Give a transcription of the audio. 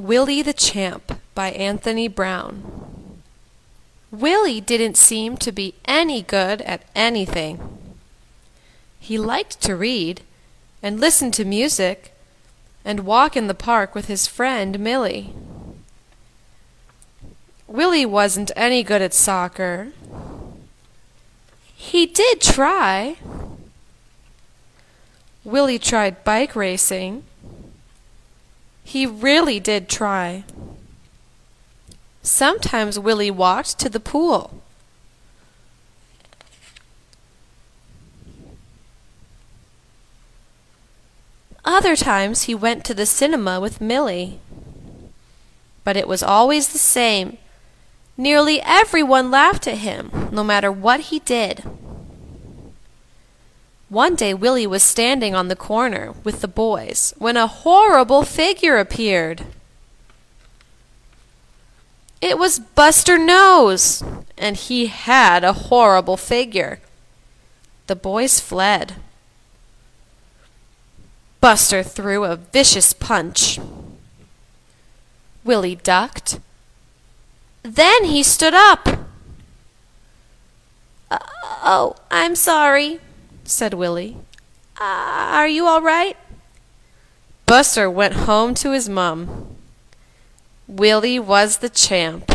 Willy the Champ by Anthony Browne. Willy didn't seem to be any good at anything. He liked to read, and listen to music, and walk in the park with his friend Millie. Willy wasn't any good at soccer. He did try. Willy tried bike racing. He really did try. Sometimes Willy walked to the pool. Other times he went to the cinema with Millie. But it was always the same. Nearly everyone laughed at him, no matter what he did. One day Willy was standing on the corner with the boys when a horrible figure appeared. It was Buster Nose, and he had a horrible figure. The boys fled. Buster threw a vicious punch. Willy ducked. Then he stood up. Uh, oh, I'm sorry, said Willy. Uh, are you all right? Buster went home to his mum. Willy was the champ.